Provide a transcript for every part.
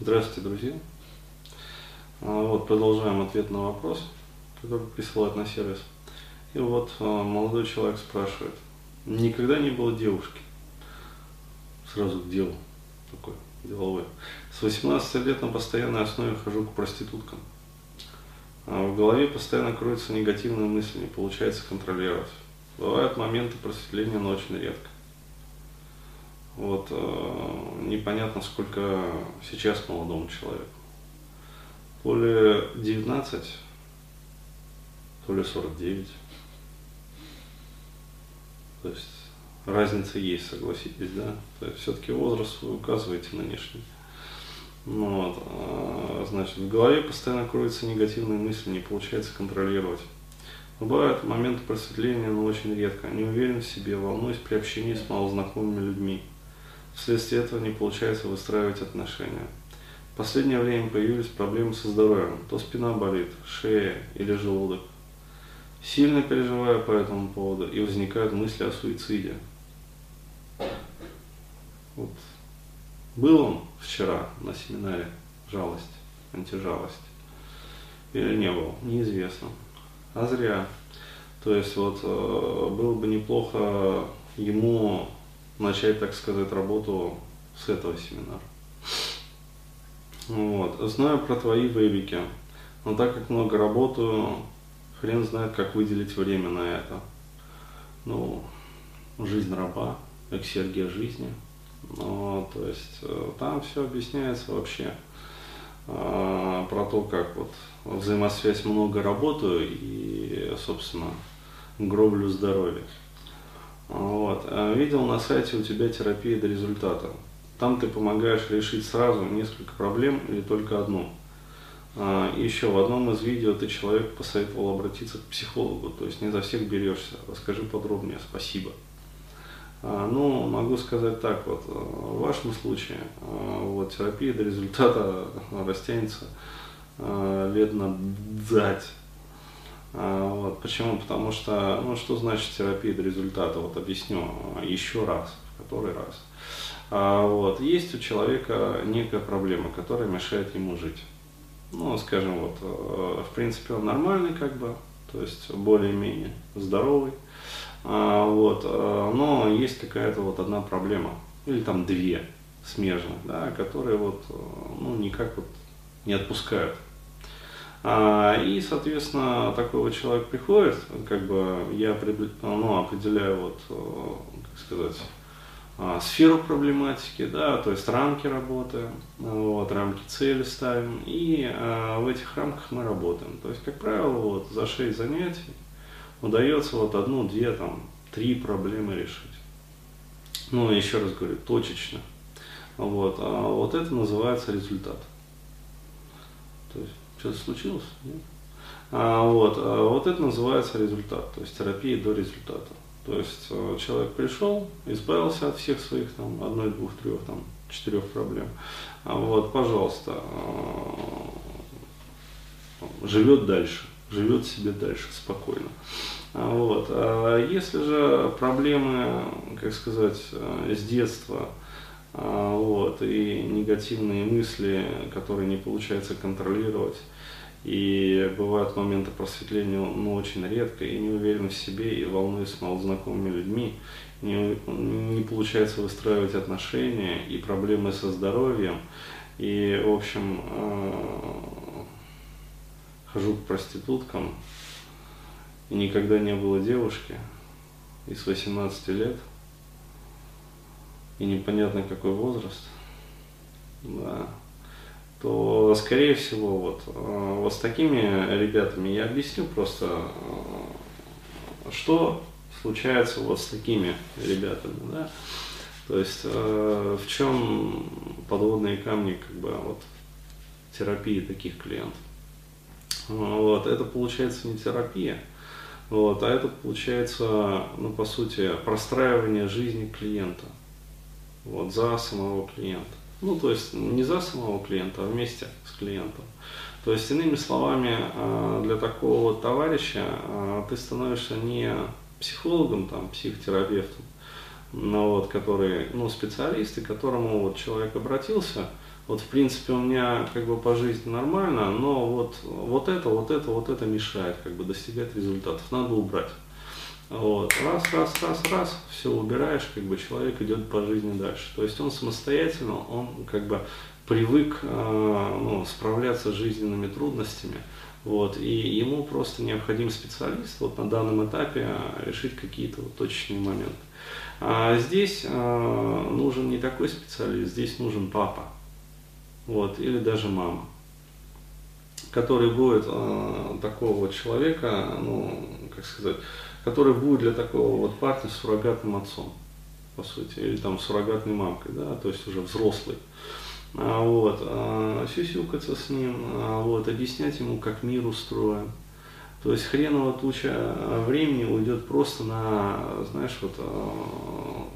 Здравствуйте, друзья. А, вот продолжаем ответ на вопрос, который присылают на сервис. И вот а, молодой человек спрашивает, никогда не было девушки? Сразу к делу, такой деловой. С 18 лет на постоянной основе хожу к проституткам. А в голове постоянно кроются негативные мысли, не получается контролировать. Бывают моменты просветления, но очень редко. Вот, э, непонятно, сколько сейчас молодому человеку. То ли 19, то ли 49. То есть разница есть, согласитесь, да? То есть все-таки возраст вы указываете нынешний. Ну, вот, э, значит, в голове постоянно кроются негативные мысли, не получается контролировать. Бывают моменты просветления, но очень редко. Не уверен в себе, волнуюсь при общении с малознакомыми людьми. Вследствие этого не получается выстраивать отношения. В последнее время появились проблемы со здоровьем. То спина болит, шея или желудок. Сильно переживаю по этому поводу и возникают мысли о суициде. Вот. Был он вчера на семинаре «Жалость», антижалость. Или не был, неизвестно. А зря. То есть вот э, было бы неплохо ему начать, так сказать, работу с этого семинара. Вот. Знаю про твои вебики, но так как много работаю, хрен знает, как выделить время на это. Ну, жизнь раба, эксергия жизни. Ну, то есть э, там все объясняется вообще э, про то, как вот взаимосвязь много работаю и, собственно, гроблю здоровье. Вот. А видел на сайте у тебя терапия до результата. Там ты помогаешь решить сразу несколько проблем или только одну. А, еще в одном из видео ты человек посоветовал обратиться к психологу, то есть не за всех берешься. Расскажи подробнее, спасибо. А, ну, могу сказать так, вот, в вашем случае вот, терапия до результата растянется лет на дать а, вот, почему? Потому что, ну, что значит терапия до результата? Вот объясню еще раз, в который раз. А, вот, есть у человека некая проблема, которая мешает ему жить. Ну, скажем, вот, э, в принципе, он нормальный, как бы, то есть более-менее здоровый. А, вот, э, но есть какая-то вот одна проблема, или там две смежных, да, которые вот, э, ну, никак вот не отпускают. А, и, соответственно, такой вот человек приходит, как бы я ну, определяю вот, э, как сказать, а, сферу проблематики, да, то есть рамки работы, вот, рамки цели ставим, и а, в этих рамках мы работаем. То есть, как правило, вот, за 6 занятий удается вот одну, две, там, три проблемы решить. Ну, еще раз говорю, точечно. Вот, а вот это называется результат. То есть что-то случилось? Нет? А, вот, а вот это называется результат, то есть терапия до результата. То есть э, человек пришел, избавился от всех своих там одной, двух, трех, там, четырех проблем. А вот, пожалуйста, э, живет дальше, живет себе дальше спокойно. А вот. А если же проблемы, как сказать, э, с детства, а, вот, и негативные мысли, которые не получается контролировать. И бывают моменты просветления, ну, очень редко, и не уверен в себе, и волнуюсь малознакомыми людьми, не, не получается выстраивать отношения, и проблемы со здоровьем, и, в общем, э, хожу к проституткам, и никогда не было девушки, и с 18 лет – и непонятно какой возраст, да, то, скорее всего, вот, э, вот с такими ребятами я объясню просто, э, что случается вот с такими ребятами, да, то есть э, в чем подводные камни, как бы, вот, терапии таких клиентов. Вот, это получается не терапия, вот, а это получается, ну, по сути, простраивание жизни клиента вот, за самого клиента. Ну, то есть не за самого клиента, а вместе с клиентом. То есть, иными словами, а, для такого вот товарища а, ты становишься не психологом, там, психотерапевтом, но вот, который, ну, специалист, и к которому вот человек обратился Вот, в принципе, у меня как бы по жизни нормально, но вот, вот это, вот это, вот это мешает как бы достигать результатов. Надо убрать. Вот. Раз, раз, раз, раз, все убираешь, как бы человек идет по жизни дальше. То есть он самостоятельно, он как бы привык э, ну, справляться с жизненными трудностями. Вот, и ему просто необходим специалист вот на данном этапе решить какие-то вот точечные моменты. А здесь э, нужен не такой специалист, здесь нужен папа вот, или даже мама, который будет э, такого вот человека, ну, как сказать, который будет для такого вот парня суррогатным отцом, по сути, или там суррогатной мамкой, да, то есть уже взрослый. А, вот, а, сюсюкаться с ним, а, вот, объяснять ему, как мир устроен. То есть хреново туча времени уйдет просто на, знаешь, вот, а,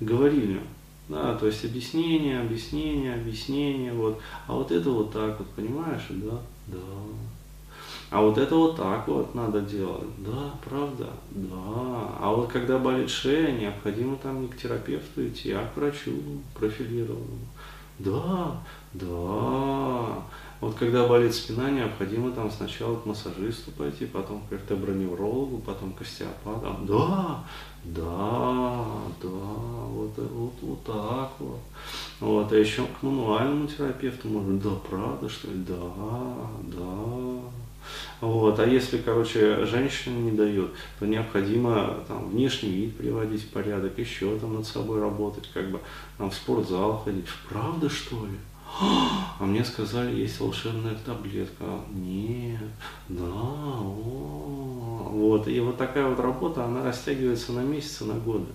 говорильню. Да, то есть объяснение, объяснение, объяснение, вот. А вот это вот так вот, понимаешь, да? Да. А вот это вот так вот надо делать. Да, правда? Да. А вот когда болит шея, необходимо там не к терапевту идти, а к врачу профилированному. Да, да. Вот когда болит спина, необходимо там сначала к массажисту пойти, потом к вертеброневрологу, потом к остеопату. Да, да, да, вот, вот, вот так вот. Вот, а еще к мануальному терапевту можно, да, правда, что ли? Да, да. Вот, а если, короче, женщина не дает, то необходимо там внешний вид приводить в порядок, еще там над собой работать, как бы там в спортзал ходить. Правда, что ли? А мне сказали, есть волшебная таблетка. Нет, да, о, вот. И вот такая вот работа, она растягивается на месяцы, на годы.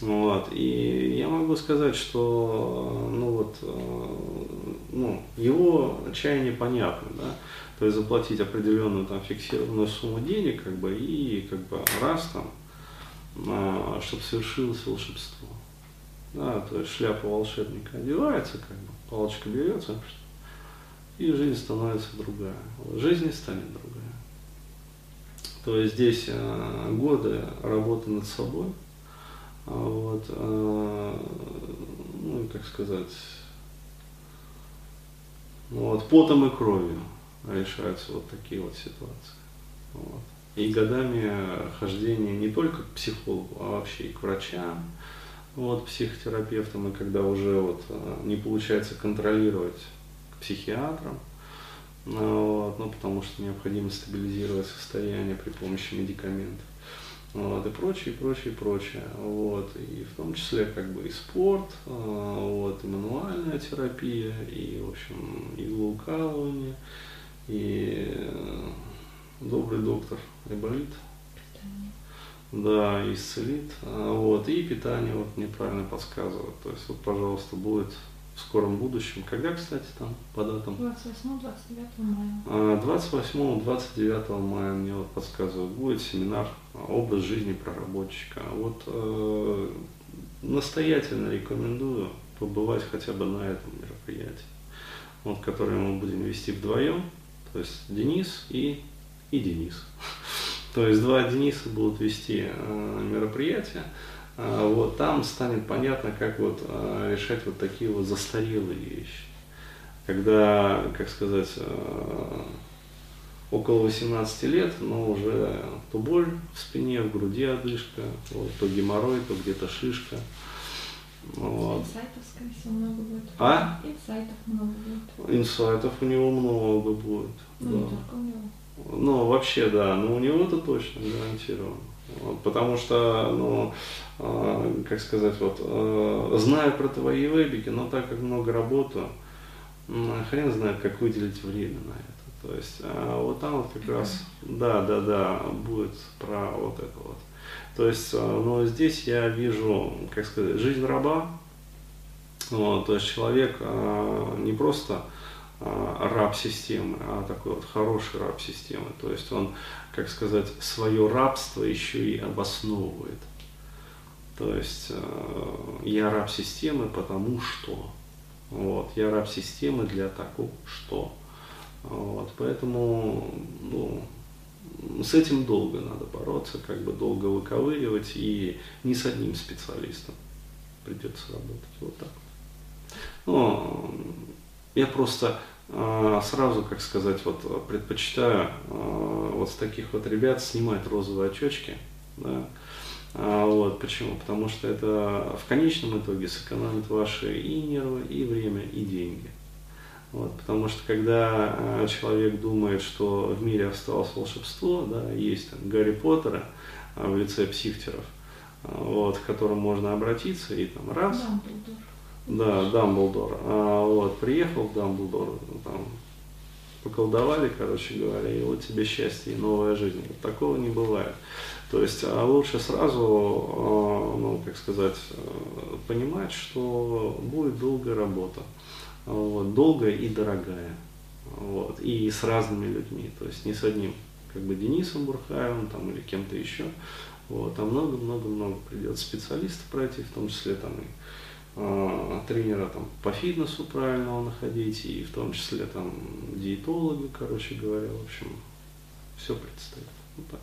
Вот. И я могу сказать, что ну вот, э, ну, его отчаяние понятно, да, то есть заплатить определенную там фиксированную сумму денег, как бы, и как бы раз там, а, чтобы совершилось волшебство. Да, то есть шляпа волшебника одевается, как бы, палочка берется, и жизнь становится другая. Жизнь не станет другая. То есть здесь э, годы работы над собой, а вот, э, ну, как сказать, вот, потом и кровью решаются вот такие вот ситуации. Вот. И годами хождения не только к психологу, а вообще и к врачам, вот, психотерапевтам, и когда уже вот э, не получается контролировать к психиатрам, вот, ну, потому что необходимо стабилизировать состояние при помощи медикаментов вот, и прочее, прочее, прочее. Вот, и в том числе как бы и спорт, а, вот, и мануальная терапия, и, в общем, иглоукалывание, и э, добрый доктор Айболит, да, исцелит, а, вот, и питание вот неправильно подсказывает, то есть вот, пожалуйста, будет в скором будущем. Когда, кстати, там по датам? 28-29 мая. 28-29 а, мая мне вот подсказывают, будет семинар «Образ жизни проработчика». Вот э, настоятельно рекомендую побывать хотя бы на этом мероприятии, вот, которое мы будем вести вдвоем, то есть Денис и, и Денис. То есть два Дениса будут вести э, мероприятие. А, вот там станет понятно, как вот а, решать вот такие вот застарелые вещи. Когда, как сказать, а, около 18 лет, но уже то боль в спине, в груди одышка, вот, то геморрой, то где-то шишка. Вот. Инсайтов, скорее всего, много будет. А? Инсайтов много будет. Инсайтов у него много будет. Ну, да. не только у него. Ну, вообще, да, но у него это точно гарантировано. Потому что, ну, э, как сказать, вот, э, зная про твои вебики, но так как много работаю, э, хрен знает, как выделить время на это. То есть, э, вот там вот как mm-hmm. раз, да, да, да, будет про вот это вот. То есть, э, но здесь я вижу, как сказать, жизнь раба, вот, то есть человек э, не просто а, раб системы, а такой вот хороший раб системы. То есть он, как сказать, свое рабство еще и обосновывает. То есть э, я раб системы, потому что. Вот, я раб системы для такого что. Вот, поэтому ну, с этим долго надо бороться, как бы долго выковыривать, и не с одним специалистом придется работать. Вот так вот. Ну, я просто э, сразу, как сказать, вот предпочитаю э, вот с таких вот ребят снимать розовые очечки, да, а, вот, почему? Потому что это в конечном итоге сэкономит ваши и нервы, и время, и деньги. Вот, потому что когда э, человек думает, что в мире осталось волшебство, да, есть там Гарри Поттера э, в лице психтеров, э, вот, к которым можно обратиться и там раз. Дамблдор. Да, Дамблдор. А, вот, приехал Дамблдор, там, поколдовали, короче говоря, и вот тебе счастье и новая жизнь. Вот такого не бывает. То есть а лучше сразу, ну, как сказать, понимать, что будет долгая работа вот, долгая и дорогая, вот, и с разными людьми, то есть не с одним, как бы Денисом Бурхаевым там, или кем-то еще, вот, а много-много-много придется специалистов пройти, в том числе там и э, тренера там, по фитнесу правильного находить, и в том числе там диетолога, короче говоря, в общем, все предстоит. Вот так.